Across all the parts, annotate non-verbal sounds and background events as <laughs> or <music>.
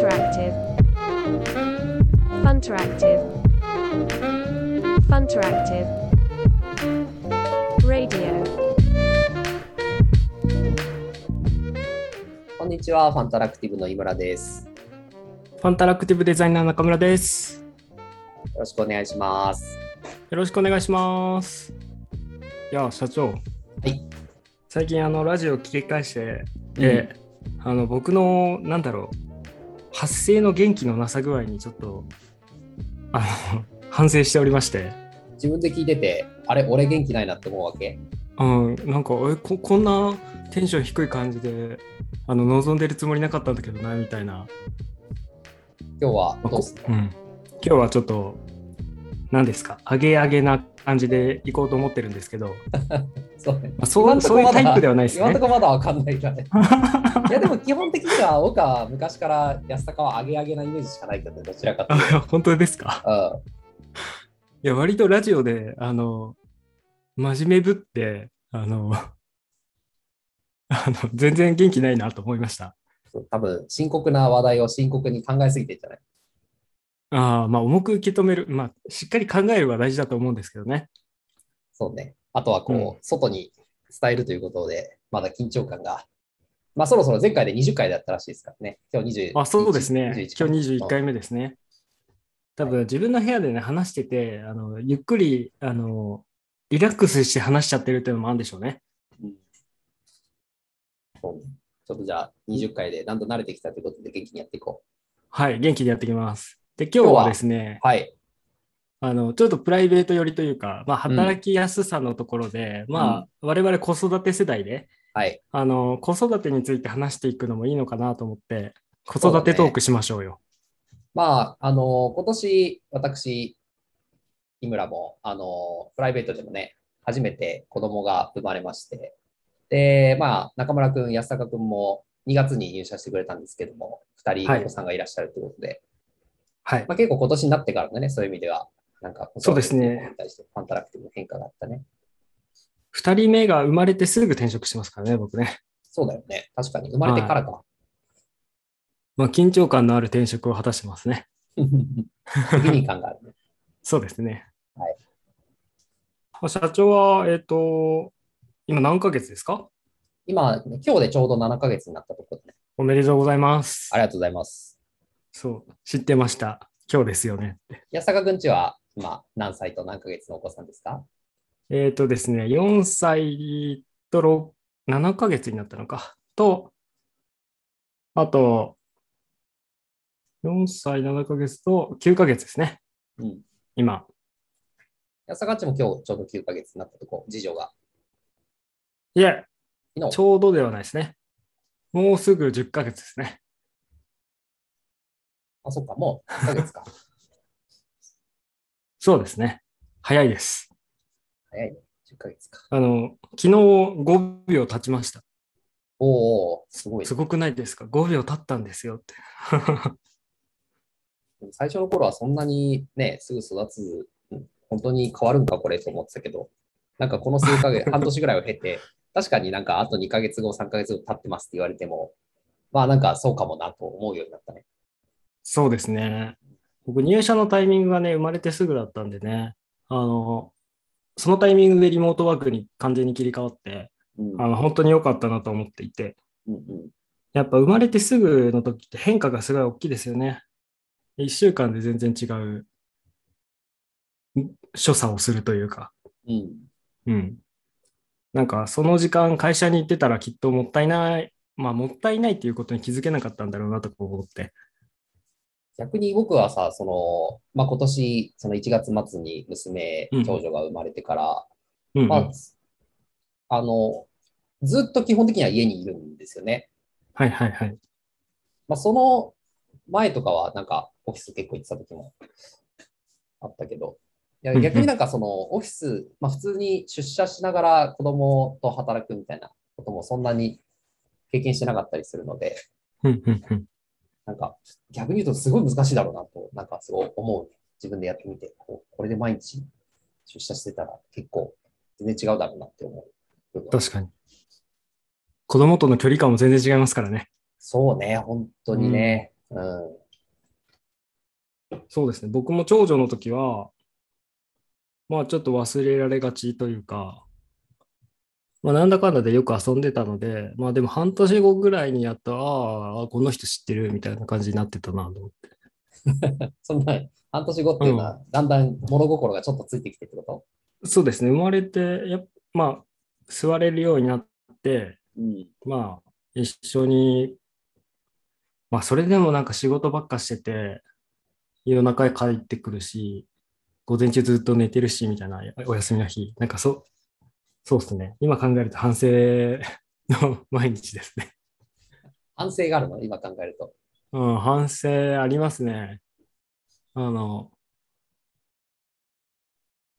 Funteractive. Funteractive. Funteractive. Radio. こんにちは、ファンタラクティブの井村です。ファンタラクティブデザイナー中村です。よろしくお願いします。よろしくお願いします。いや、社長。はい。最近、あの、ラジオ聞き返して、で、あの、僕の、なんだろう、発声の元気のなさ具合にちょっと、あの、<laughs> 反省しておりまして、自分で聞いてて、あれ、俺元気ないなって思うわけ？うん、なんか、えこ、こんなテンション低い感じで、あの、望んでるつもりなかったんだけどな、みたいな。今日はどうするうん、今日はちょっと、何ですか、上げ上げな感じで行こうと思ってるんですけど、<laughs> そうねまあ、そうそういうタイプではないですね今のと。ころまだわかんないからね。<laughs> いや、でも基本的には、僕は昔から安高は上げ上げなイメージしかないけど、どちらかというあ <laughs> 本当ですか？と。いや、割とラジオで、あの、真面目ぶって、あの、あの全然元気ないなと思いました。うん。多分、深刻な話題を深刻に考えすぎてんじゃない？ああ、まあ、重く受け止める、まあ、しっかり考えるは大事だと思うんですけどね。そうね。あとは、こう、うん外に伝えるということで、まだ緊張感が。まあ、そろそろ前回で20回だったらしいですからね。今日20。あ、そうですね。21今日21回目ですね。多分、自分の部屋でね、話してて、あの、ゆっくり、あの、リラックスして話しちゃってるっていうのもあるんでしょうね。うんそうねちょっとじゃあ20回でだんだん慣れてきたということで元気にやっていこはい、元気でやっていきます。で、今日はですねう。、はい。あの、ちょっとプライベート寄りというか、まあ、働きやすさのところで、まあ、我々子育て世代で、はい。あの、子育てについて話していくのもいいのかなと思って、子育てトークしましょうよ。まあ、あの、今年、私、井村も、あの、プライベートでもね、初めて子供が生まれまして、で、まあ、中村くん、安坂くんも2月に入社してくれたんですけども、2人はいお子さんがいらっしゃるということで、はい。まあ、結構今年になってからのね、そういう意味では、なんか、そうですね子育てに対してファンタラクティブの変化があったね。二人目が生まれてすぐ転職してますからね、僕ね。そうだよね。確かに。生まれてからか。まあ、緊張感のある転職を果たしてますね。<laughs> 責任感があるね。そうですね。はいあ。社長は、えっ、と、今何ヶ月ですか？今、今日でちょうど7ヶ月になったところでね。おめでとうございますあ。りがとうございます。そう、知ってました。今日ですよねって。安坂くんちは今何歳と何ヶ月のお子さんですか？えっ、とですね、4歳と6 7ヶ月になったのか。と、あと、4歳7ヶ月と9ヶ月ですね。うん。今。安坂っちも今日ちょうど9ヶ月になったとこ、次女が。いえ、ちょうどではないですね。もうすぐ10ヶ月ですね。あ、そっか、もう1ヶ月か。<laughs> そうですね。早いです。早いね。10ヶ月か。あの、昨日5秒経ちました。おおすごいねす。ごくないですか ?5 秒経ったんですよって。<laughs> 最初の頃はそんなにね、すぐ育つ、うん本当に変わるんか、これと思ってたけど、なんかこの数ヶ月、<laughs> 半年ぐらいを経て、確かになんかあと2ヶ月後、3ヶ月後経ってますって言われても、まあなんかそうかもなと思うようになったね。そうですね。僕、入社のタイミングがね、生まれてすぐだったんでね、あの、そのタイミングでリモートワークに完全に切り替わって、うんあの本当に良かったなと思っていて、うんうんやっぱ生まれてすぐの時って変化がすごい大きいですよね。1週間で全然違うん所作をするというか、うんうん。なんかその時間会社に行ってたらきっともったいない、まあもったいないっていうことに気づけなかったんだろうなと思って。逆に僕はさ、その、まあ、今年、その1月末に娘、うん。長女が生まれてから、うんうん。まあ、あの、ずっと基本的には家にいるんですよね。はいはいはい。まあ、その前とかは、なんか、オフィス結構行ってた時もあったけど、いやうんうん。逆になんかその、オフィス、まあ、普通に出社しながら子供と働くみたいなこともそんなに経験してなかったりするので、うんうんうんなんか、逆に言うとすごい難しいだろうなと、なんかすごい思う。自分でやってみて、こうこれで毎日出社してたら結構全然違うだろうなって思う。確かに。子供との距離感も全然違いますからね。そうね、本当にね。うん。そうですね。僕も長女の時は、まあちょっと忘れられがちというか、まあなんだかんだでよく遊んでたので、まあでも半年後ぐらいにやっと、ああ、この人知ってるみたいな感じになってたなと思って。<laughs> そんな、半年後っていうのは、だんだん物心がちょっとついてきてってこそうですね。生まれて、やっまあ座れるようになって、とうん。まあ一緒に、まあそれでもなんか仕事ばっかしてて、夜中へ帰ってくるし、午前中ずっと寝てるし、みたいなお休みの日。なんかそう、そうですね。今考えると反省の <laughs> 毎日ですね。反省があるの？今考えると。うん、反省ありますね。あの、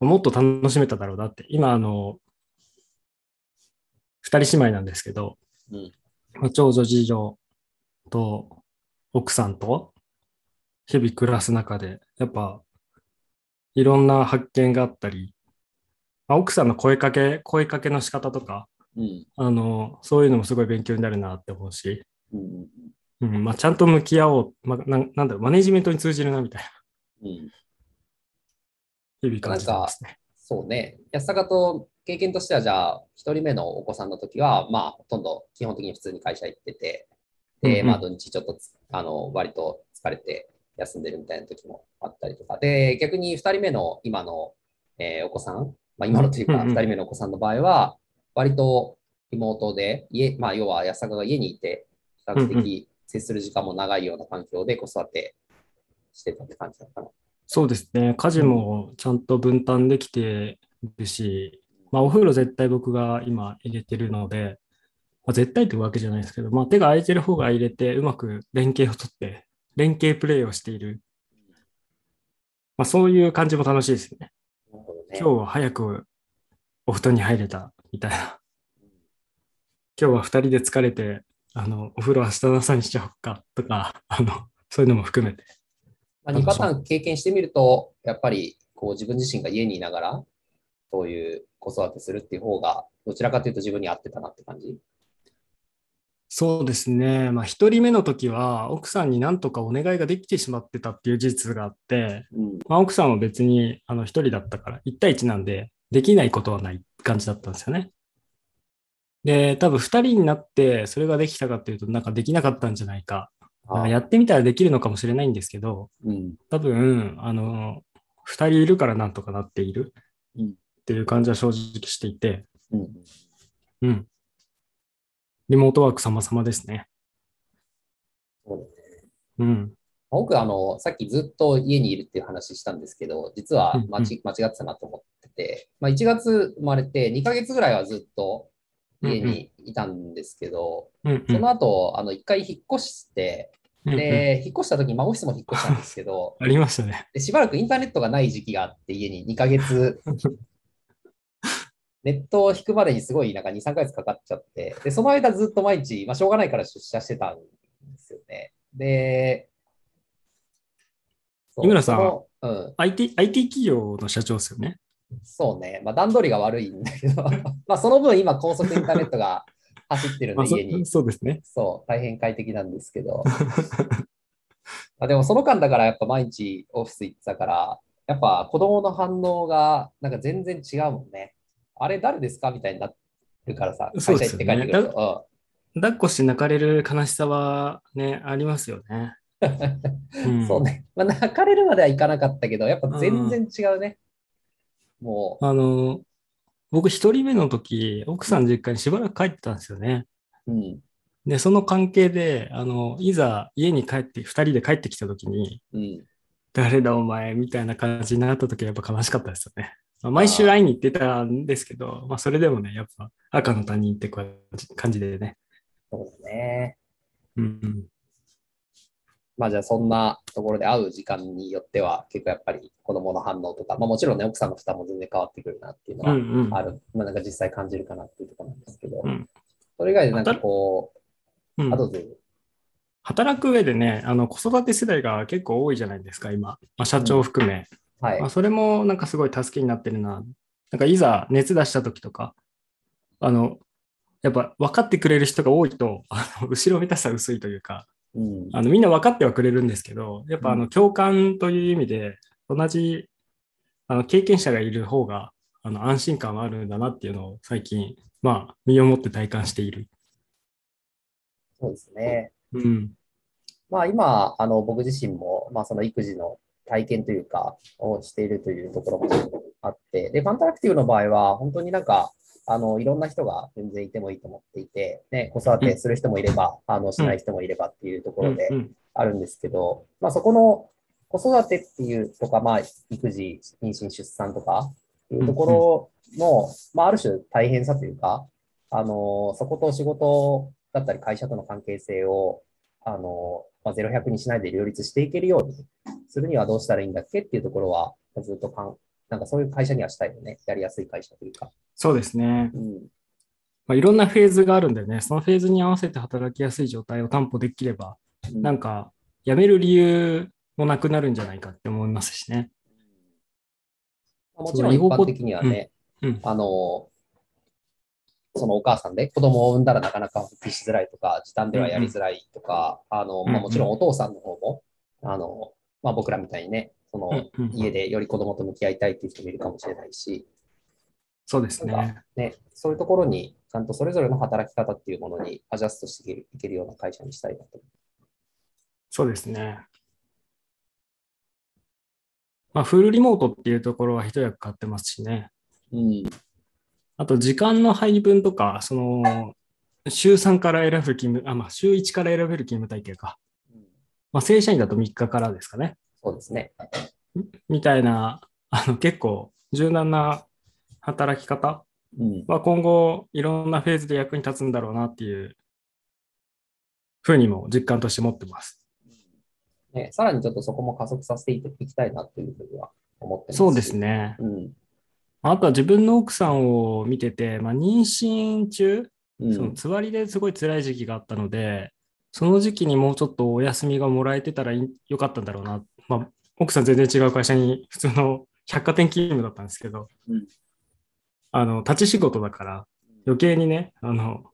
もっと楽しめただろうなって。今、あの、二人姉妹なんですけど、うん。まあ長女、次女と奥さんと日々暮らす中で、やっぱいろんな発見があったり、まあ、奥さんの声かけ、声かけの仕方とか、うん。あの、そういうのもすごい勉強になるなって思うし、うん。うんまあ、ちゃんと向き合おう、まあ、なんなんだろう、マネジメントに通じるなみたいな、うん。日々感じてますね。そうね。安坂と経験としては、じゃあ、一人目のお子さんの時は、まあ、ほとんど基本的に普通に会社行ってて、で、うんうんまあ、土日ちょっとつ、あの、割と疲れて休んでるみたいな時もあったりとか、で、逆に二人目の今の、えーお子さん、まあ、今のというか、うんうん二人目のお子さんの場合は、割とリモートで、家、まあ、要は安坂が家にいて、比較的接する時間も長いような環境で子育てしてたって感じなのかな。そうですね。家事もちゃんと分担できてるし、まあ、お風呂絶対僕が今入れてるので、まあ、絶対というわけじゃないですけど、まあ、手が空いてる方が入れて、うまく連携をとって、連携プレイをしている。まあ、そういう感じも楽しいですね。今日は早くお布団に入れたみたいな。今日は二人で疲れて、あの、お風呂明日の朝にしちゃおうかとか、あの、そういうのも含めて。まあ、2パターン経験してみると、やっぱりこう自分自身が家にいながら、そういう子育てするっていう方が、どちらかというと自分に合ってたなって感じ。そうですね。まあ、一人目の時は、奥さんになんとかお願いができてしまってたっていう事実があって、うん。まあ、奥さんは別にあの一人だったから、1対1なんで、できないことはない感じだったんですよね。で、多分2人になって、それができたかっていうと、なんかできなかったんじゃないか。なんかやってみたらできるのかもしれないんですけど、うん。多分、あの、2人いるからなんとかなっているうんっていう感じは正直していて、うん。うん。リモートワーク様々ですね。そうだねうん。僕、あの、さっきずっと家にいるっていう話したんですけど、実は間ち間違ってたなと思ってて、まあ、1月生まれて2ヶ月ぐらいはずっと家にいたんですけど。その後、あの、一回引っ越して、で、引っ越した時に、まあ、オフィスも引っ越したんですけど、<laughs> ありましたね。で、しばらくインターネットがない時期があって、家に2ヶ月、ネットを引くまでにすごいなんか2、3ヶ月かかっちゃって、で、その間ずっと毎日、まあ、しょうがないから出社してたんですよね。で、井村さんうん、IT、IT 企業の社長ですよね。そうね。まあ、段取りが悪いんだけど、<laughs> まあ、その分今高速インターネットが <laughs> 走ってるんで、家に。そうですね。そう、大変快適なんですけど。まあでもその間だからやっぱ毎日オフィス行ってたから、やっぱ子供の反応がなんか全然違うもんね。あれ誰ですか？みたいになるからさ、会社行って帰ってくると。抱っこして泣かれる悲しさはね、ありますよね。<laughs> うんそうね。まあ、泣かれるまではいかなかったけど、やっぱ全然違うね。もあの、僕一人目の時、奥さん実家にしばらく帰ってたんですよね。う、うん、で、その関係で、あの、いざ家に帰って、二人で帰ってきた時に、うん。誰だお前みたいな感じになった時はやっぱ悲しかったですよね。まあ毎週会いに行ってたんですけど、まあそれでもね、やっぱ赤の他人って感じ感じでね。そうだね。うんうん。まあじゃあそんなところで会う時間によっては結構やっぱり子供の反応とか、まあもちろんね、奥さんの負担も全然変わってくるなっていうのはうんうん。ある、まあなんか実際感じるかなっていうところなんですけど、うんそれ以外でなんかこう、うんあ、どうぞ。働く上でね、あの子育て世代が結構多いじゃないですか、今。まあ、社長を含め。はいまあ、。それもなんかすごい助けになってるな。なんかいざ熱出した時とか、あの、やっぱ分かってくれる人が多いと、あの後ろめたさ薄いというか、うん。あのみんな分かってはくれるんですけど、やっぱあうの共感という意味で、同じあの経験者がいる方があの安心感はあるんだなっていうのを最近、まあ、身をもって体感している。そうですね。うん。まあ今、あの、僕自身も、まあその育児の体験というか、をしているというところもあって、で、ファンタラクティブの場合は、本当になんか、あの、いろんな人が全然いてもいいと思っていて、ね、子育てする人もいれば、あの、しない人もいればっていうところであるんですけど、まあそこの子育てっていうとか、まあ育児、妊娠、出産とかっていうところの、まあある種大変さというか、あの、そこと仕事だったり会社との関係性を、あの、まあ、0、100にしないで両立していけるようにするにはどうしたらいいんだっけっていうところは、ずっとかん、なんかそういう会社にはしたいよね。やりやすい会社というか。そうですね。うん。まあ、いろんなフェーズがあるんでね、そのフェーズに合わせて働きやすい状態を担保できれば、なんか辞める理由もなくなるんじゃないかって思いますしね。まあもちろん一般的にはね、うんうんあの、そのお母さんで子供を産んだらなかなか復帰しづらいとか、時短ではやりづらいとか、あの、まあ、もちろんお父さんの方も、あの、まあ、僕らみたいにね、その家でより子供と向き合いたいっていう人もいるかもしれないし、そうですね。ね、そういうところに、ちゃんとそれぞれの働き方っていうものにアジャストしていけるいけるような会社にしたいなと。そうですね。まあ、フルリモートっていうところは一役買ってますしね。うん。あと、時間の配分とか、その、週3から選ぶ勤務、あ、まあ、週1から選べる勤務体系か。まあ、正社員だと3日からですかね。そうですね。みたいな、あの、結構柔軟な働き方うん。は今後、いろんなフェーズで役に立つんだろうなっていうふうにも実感として持ってます。ね、さらにちょっとそこも加速させていきたいなというふうには思ってますし。そうですね。うん。あとは自分の奥さんを見てて、まあ、妊娠中、うん。そのつわりですごい辛い時期があったので、その時期にもうちょっとお休みがもらえてたらよかったんだろうな。まあ、奥さん全然違う会社に普通の <laughs> 百貨店勤務だったんですけど、うんあの、立ち仕事だから余計にね、あの、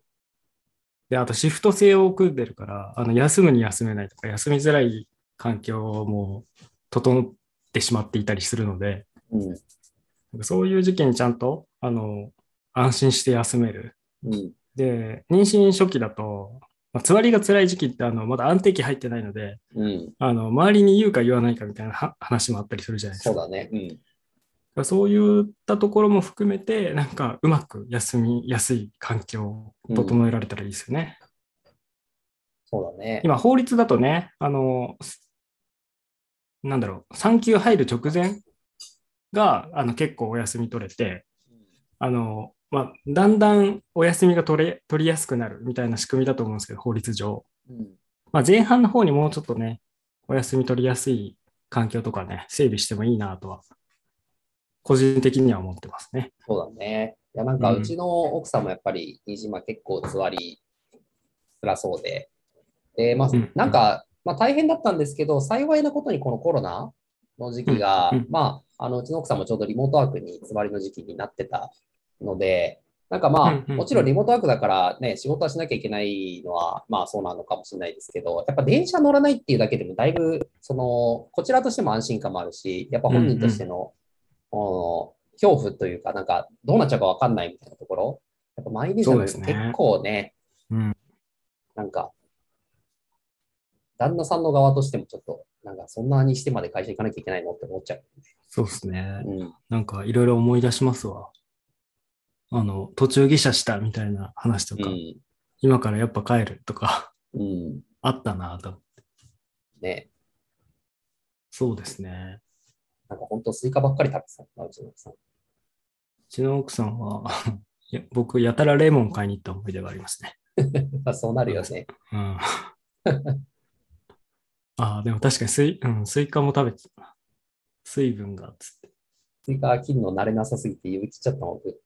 で、あとシフト制を組んでるから、あの、休むに休めないとか、休みづらい環境も整ってしまっていたりするので、うん。そういう時期にちゃんと、あの、安心して休める。うん。で、妊娠初期だと、まあ、つわりが辛い時期ってあのまだ安定期入ってないので、うん。あの周りに言うか言わないかみたいなは話もあったりするじゃないですか。そうだね。うん。そういったところも含めて、なんかうまく休みやすい環境を整えられたらいいですよね。そうだね。今、法律だとね、あの、なんだろう、産休入る直前があの結構お休み取れて、あの、まあ、だんだんお休みが取れ取りやすくなるみたいな仕組みだと思うんですけど、法律上。うん。まあ、前半の方にもうちょっとね、お休み取りやすい環境とかね、整備してもいいなとは、個人的には思ってますね。そうだね。いや、なんかうちの奥さんもやっぱり、飯島結構つわり辛そうで。で、まあうん、なんか、まあ大変だったんですけど、幸いなことにこのコロナの時期がまあ、あの、うちの奥さんもちょうどリモートワークにつわりの時期になってたので、なんかまあ、うんうんうんもちろんリモートワークだからね、仕事はしなきゃいけないのは、まあそうなのかもしれないですけど、やっぱ電車乗らないっていうだけでもだいぶ、その、こちらとしても安心感もあるし、やっぱ本人としての、この恐怖というか、なんかどうなっちゃうかわかんないみたいなところ、やっぱ満員電車そうですねの結構ね、うん。なんか、旦那さんの側としてもちょっと、なんかそんなにしてまで会社行かなきゃいけないのって思っちゃう。そうですね。うん。なんかいろいろ思い出しますわ。あの、途中下車したみたいな話とか、うん。今からやっぱ帰るとか、うん。あったなと。ね。そうですね。なんか本当スイカばっかり食べてたな、うちの奥さん。うちの奥さんは、<laughs> いや僕、やたらレモン買いに行った思い出がありますね。<laughs> まあそうなるよね。うん。<laughs> ああ、でも確かにスイ,、うん、スイカも食べてたな。水分が、つって。スイカ切るの慣れなさすぎて指切っちゃったもん、僕。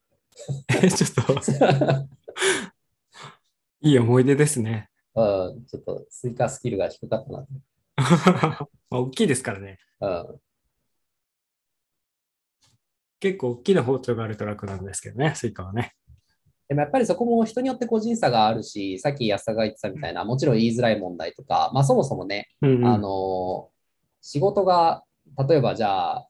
えちょっと、いい思い出ですね。<laughs> うん、ちょっとスイカスキルが低かったな。<laughs> まあ、大きいですからね。うん。結構大きな包丁があると楽なんですけどね、スイカはね。でもやっぱりそこも人によって個人差があるし、さっき安田が言ってたみたいな、もちろん言いづらい問題とか、まあそもそもね、うんうんあの、仕事が、例えばじゃあ、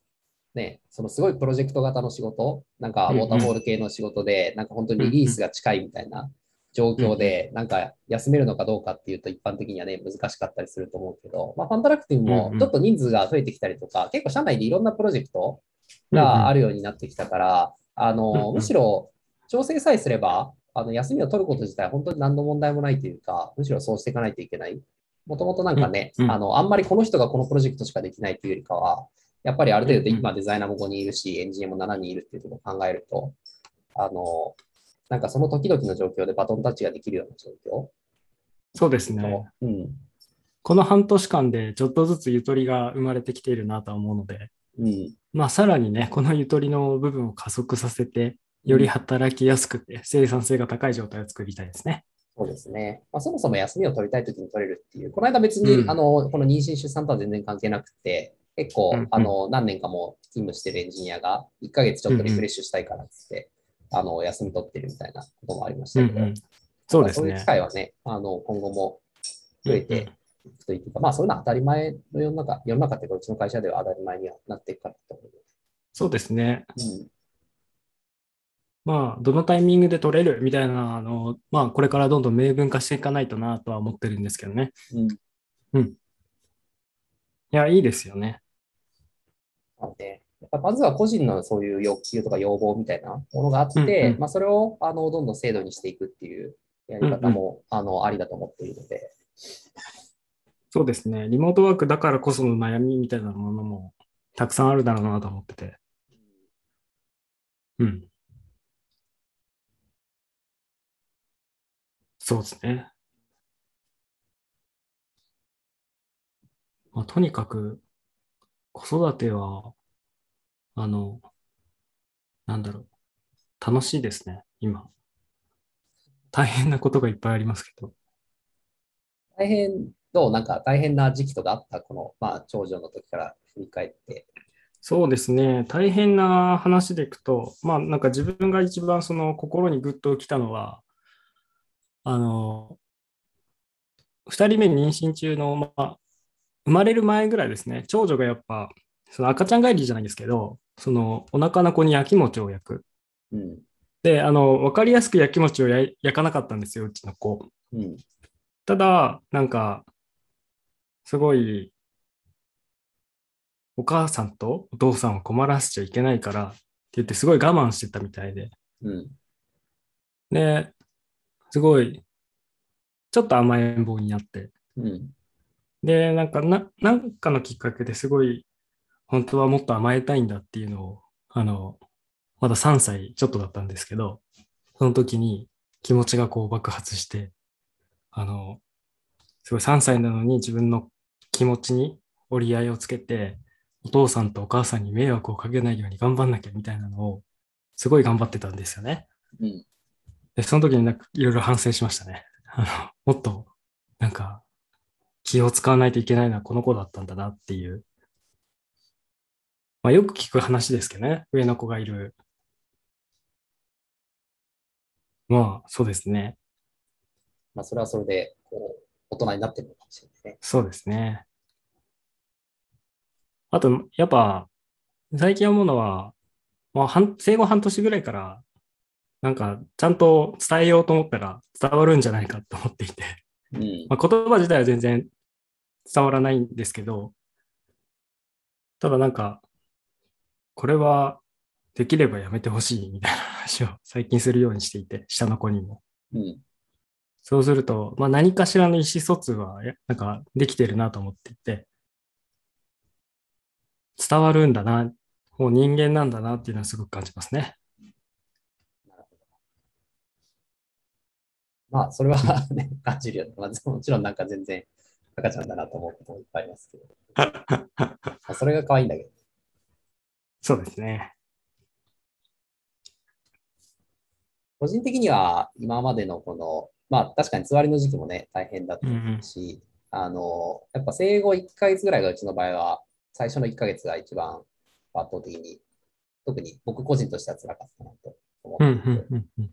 ね、そのすごいプロジェクト型の仕事、なんかウォーターフォール系の仕事で、なんか本当にリリースが近いみたいな状況で、なんか休めるのかどうかっていうと一般的にはね、難しかったりすると思うけど、まあファンタラクティブもちょっと人数が増えてきたりとか、結構社内でいろんなプロジェクトがあるようになってきたから、あうんの、うん。むしろ調整さえすれば、あの休みを取ること自体本当に何の問題もないというか、むしろそうしていかないといけない。もともとなんかね、あの、あんまりこの人がこのプロジェクトしかできないというよりかは、やっぱりある程度今デザイナーも5人いるし、エンジニアも7人いるっていうところを考えると、あの、なんかその時々の状況でバトンタッチができるような状況そうですね。うん。この半年間でちょっとずつゆとりが生まれてきているなとは思うので、うん。まあさらにね、このゆとりの部分を加速させて、より働きやすくて生産性が高い状態を作りたいですね。そうですね。まあ、そもそも休みを取りたいときに取れるっていう、この間別に、うんあの、この妊娠出産とは全然関係なくて、結構、うんうんあの、何年かも勤務してるエンジニアが、1ヶ月ちょっとリフレッシュしたいからっつって、あの、休み取ってるみたいなこともありましたけど、うんうんそうですねそういう機。会はね、あの、今後も増えていくというか、まあ、そういうのは当たり前の世の中、世の中っていうか、うちの会社では当たり前にはなっていくかなと思そうですね。う。まあ、どのタイミングで取れるみたいなのを、まあ、これからどんどん明文化していかないとなとは思ってるんですけどね。うん。いや、いいですよね。なので、やっぱまずは個人のそういう欲求とか要望みたいなものがあって、うんうんまあ、それをあのどんどん制度にしていくっていうやり方も、あのありだと思っているので、そうですね。リモートワークだからこその悩みみたいなものもたくさんあるだろうなと思ってて。うん。そうですね。まあ、とにかく、子育ては、あの、なんだろう、楽しいですね、今。大変なことがいっぱいありますけど。大変、どうなんか大変な時期とかあった、この、まあ、長女の時から振り返って。そうですね。大変な話でいくと、まあなんか自分が一番その心にグッときたのは、あの、二人目妊娠中の、まあ、生まれる前ぐらいですね、長女がやっぱ、その赤ちゃん帰りじゃないんですけど、そのお腹の子に焼き餅を焼く。うん。で、あの、わかりやすく焼き餅を焼い焼かなかったんですよ、うちの子。うん。ただ、なんか、すごい、お母さんとお父さんを困らせちゃいけないからって言って、すごい我慢してたみたいで。うん。で、すごい、ちょっと甘えん坊になって。うん。で、なんかな、なんかのきっかけですごい、本当はもっと甘えたいんだっていうのを、あの、まだ3歳ちょっとだったんですけど、その時に気持ちがこう爆発して、あの、すごい3歳なのに自分の気持ちに折り合いをつけて、お父さんとお母さんに迷惑をかけないように頑張んなきゃみたいなのを、すごい頑張ってたんですよね。うん。で、その時になんかいろいろ反省しましたね。あの、もっと、なんか、気を使わないといけないのはこの子だったんだなっていう。まあよく聞く話ですけどね。上の子がいる。まあ、そうですね。まあ、それはそれで、こう、大人になってるのかもしれないね。そうですね。あと、やっぱ、最近思うのは、まあ、半生後半年ぐらいから、なんか、ちゃんと伝えようと思ったら伝わるんじゃないかと思っていて。うん。まあ、言葉自体は全然伝わらないんですけど、ただなんか、これはできればやめてほしいみたいな話を最近するようにしていて、<laughs> 下の子にも。うん。そうすると、まあ、何かしらの意思疎通はやなんかできてるなと思っていて、伝わるんだな、もう人間なんだなっていうのはすごく感じますね。まあ、それは <laughs> ね、感じるよね。まあ、もちろんなんか全然赤ちゃんだなと思うこともいっぱいありますけど。<laughs> まあ、それが可愛いんだけど。そうですね。個人的には今までのこの、まあ確かに座りの時期もね、大変だったし、あの、やっぱ生後1ヶ月ぐらいがうちの場合は、最初の1ヶ月が一番圧倒的に、特に僕個人としては辛かったなと思ってうんいて、うんうんうん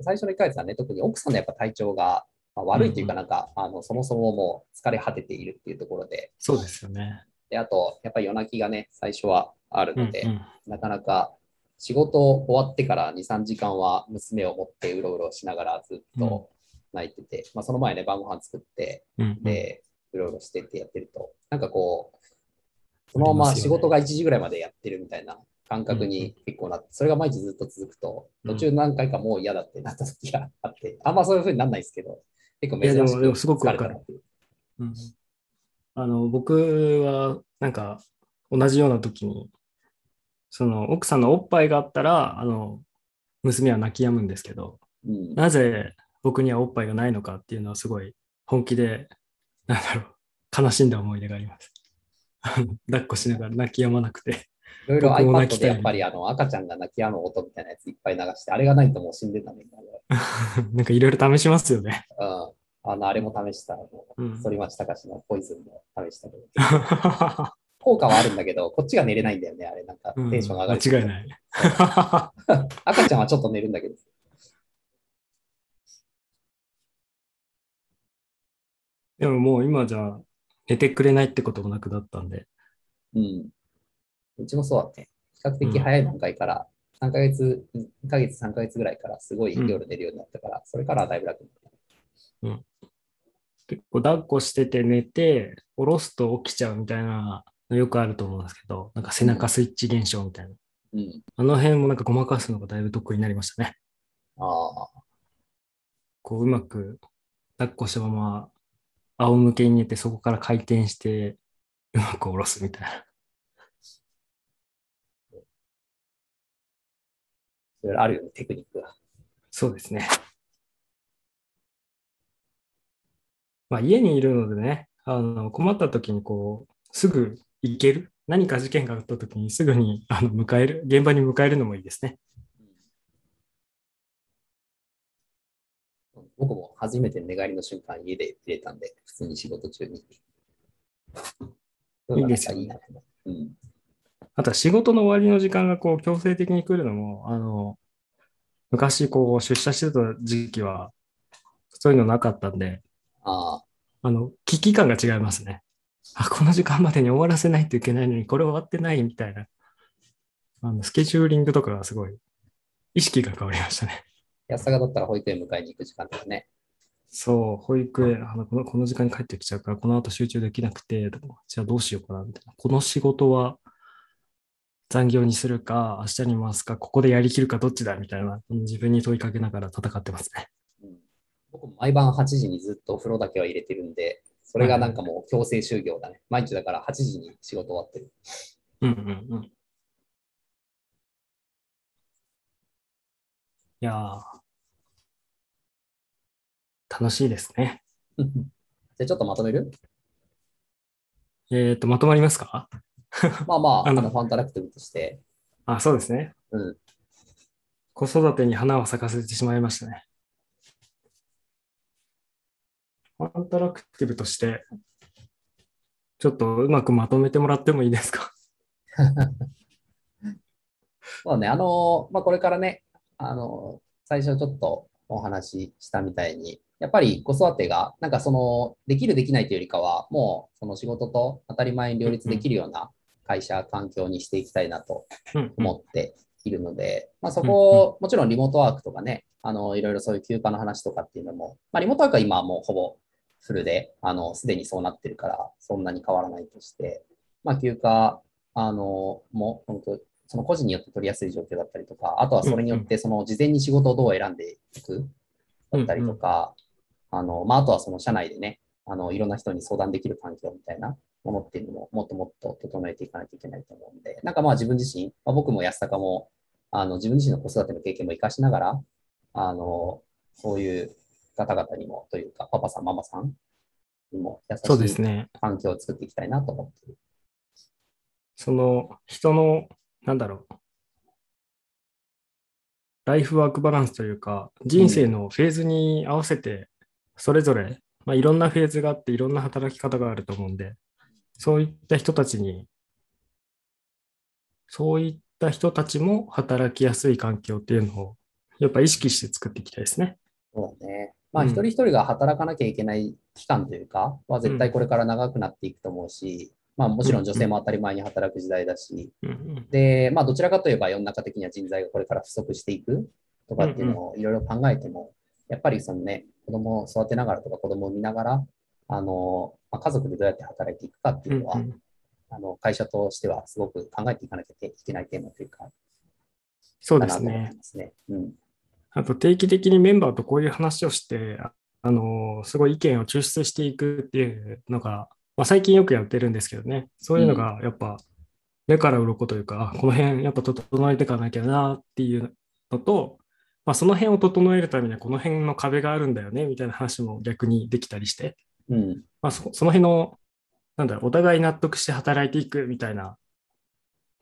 最初の1ヶ月はね、特に奥さんのやっぱ体調が、まあ、悪いというか、なんか、あのそもそももう疲れ果てているっていうところで、そうですよね。で、あと、やっぱり夜泣きがね、最初はあるので、うんうん。なかなか仕事終わってから2、3時間は娘を持ってうろうろしながらずっと泣いてて、まあ、その前ね、晩ご飯作って、うんうん。で、うろうろしてってやってると、なんかこう、そのまま仕事が1時ぐらいまでやってるみたいな感覚に結構なって、それが毎日ずっと続くと、うん。途中何回かもう嫌だってなった時があって、あんまそういう風にならないですけど、結構いやでもでもすごくわかるううんあの僕はなんか同じような時にその奥さんのおっぱいがあったらあの娘は泣き止むんですけどうんなぜ僕にはおっぱいがないのかっていうのはすごい本気でなんだろう悲しんだ思い出があります。<laughs> 抱っこしながら泣き止まなくていろいろ iPad でやっぱりあの赤ちゃんが泣き止む音みたいなやついっぱい流して、あれがないともう死んでたね。<laughs> なんかいろいろ試しますよね。うん。あの、あれも試した。反町隆史のポイズンも試したけど、<laughs> 効果はあるんだけど、こっちが寝れないんだよね、あれ。なんかうんテンションが上がる。間違いない。<laughs> 赤ちゃんはちょっと寝るんだけど。でももう今じゃ寝てくれないってこともなくなったんで、うん。うちもそうだね。比較的早い段階から、3ヶ月、2ヶ月、3ヶ月ぐらいからすごい夜寝るようになったから、それからはだいぶ楽になった。結構抱っこしてて寝て、下ろすと起きちゃうみたいなのよくあると思うんですけど、なんか背中スイッチ現象みたいな。うん。あの辺もなんかごまかすのがだいぶ得意になりましたね。ああ。こううまく抱っこしたまま仰向けに寝てそこから回転してうまく下ろすみたいな。あるよね、テクニックが。そうですね。まあ家にいるのでね、あの困った時にこうすぐ行ける。何か事件があった時にすぐにあの迎える、現場に迎えるのもいいですね。僕も初めて寝返りの瞬間家で入れたんで、普通に仕事中に。いいですよね。うん。あとは仕事の終わりの時間がこう強制的に来るのも、あの、昔こう出社してた時期はそういうのなかったんで、ああ、あの、危機感が違いますね。あ、この時間までに終わらせないといけないのに、これ終わってないみたいな。あの、スケジューリングとかがすごい、意識が変わりましたね。安坂だったら保育園迎えに行く時間とかね。そう、保育園、あのこのこの時間に帰ってきちゃうから、この後集中できなくて、じゃあどうしようかな、みたいな。この仕事は残業にするか、明日に回すか、ここでやりきるか、どっちだ、みたいな、自分に問いかけながら戦ってますね。毎晩8時にずっとお風呂だけは入れてるんで、それがなんかもう強制就業だね。毎日だから8時に仕事終わってる。うんうんうん。いやー、楽しいですね。<laughs> じゃあちょっとまとめる？えっ、と、まとまりますか？<laughs> まあまあ、あのあのファンタラクティブとして、あ、そうですね。うん。子育てに花を咲かせてしまいましたね。ファンタラクティブとして、ちょっとうまくまとめてもらってもいいですか？<laughs> そうね、あの、まあ、これからね、あの、最初ちょっとお話ししたみたいに、やっぱり子育てが、なんかその、できるできないというよりかは、もうその仕事と当たり前に両立できるような会社、環境にしていきたいなとうん思っているので、まあ、そこを、もちろんリモートワークとかね、あの、いろいろそういう休暇の話とかっていうのも、まあ、リモートワークは今はもうほぼフルで、あの、すでにそうなってるから、そんなに変わらないとして、まあ、休暇、あの、も、本当その個人によって取りやすい状況だったりとか、あとはそれによって、その事前に仕事をどう選んでいくだったりとか、あの、まあ、あとはその社内でね、あの、いろんな人に相談できる環境みたいなものっていうのも、もっともっと整えていかないといけないと思うんで、なんかまあ自分自身、まあ、僕も安坂も、あの、自分自身の子育ての経験も活かしながら、あの、そういう方々にも、というか、パパさん、ママさんにも優そうでしいすね。環境を作っていきたいなと思ってる。その人の、なんだろう、ライフワークバランスというか、人生のフェーズに合わせて、それぞれ、まあ、いろんなフェーズがあって、いろんな働き方があると思うんで、そういった人たちに、そういった人たちも働きやすい環境っていうのをやっぱ意識して作っていきたいですね。そうだね。まあ、うん。一人一人が働かなきゃいけない期間というか、は絶対これから長くなっていくと思うし、まあ、もちろん女性も当たり前に働く時代だし、で、まあ、どちらかといえば世の中的には人材がこれから不足していくとかっていうのをいろいろ考えても、やっぱりそのね、子供を育てながらとか子供を見ながら、あの、まあ、家族でどうやって働いていくかっていうのは、あの会社としてはすごく考えていかなきゃいけないテーマというか、そうですね。ますね。うん。あと定期的にメンバーとこういう話をして、ああのすごい意見を抽出していくっていうのが、まあ、最近よくやってるんですけどね、そういうのがやっぱ目から鱗というか、あこの辺やっぱ整えていかなきゃなっていうのと、まあ、その辺を整えるためにはこの辺の壁があるんだよねみたいな話も逆にできたりして、うん。まあ、そその辺の、なんだろう、お互い納得して働いていくみたいな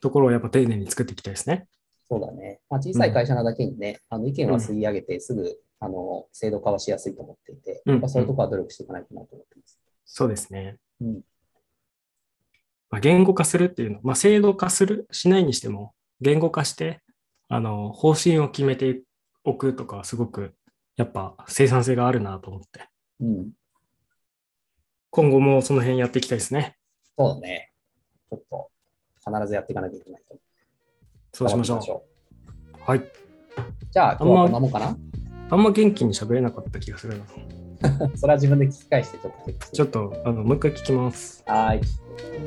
ところをやっぱ丁寧に作っていきたいですね。そうだね。まあ、小さい会社なだけにね、あの意見は吸い上げてすぐ、あの制度化はしやすいと思っていて、うんやっぱそういうところは努力していかないとなと思ってます。そうですね。うんまあ、言語化するっていうの、まあ、制度化する、しないにしても、言語化して、あの、方針を決めておくとかはすごく、やっぱ生産性があるなと思って、うん。今後もその辺やっていきたいですね。そうだね。ちょっと必ずやっていかなきゃいけないと思そうしましょう。はい。う。じゃあ、今日はこんなもんかな？あんま元気に喋れなかった気がするな。<laughs> それは自分で聞き返してちょっと。ちょっと、あの、もう一回聞きます。はい。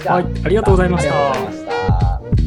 はい。ありがとうございました。ありがとうございました。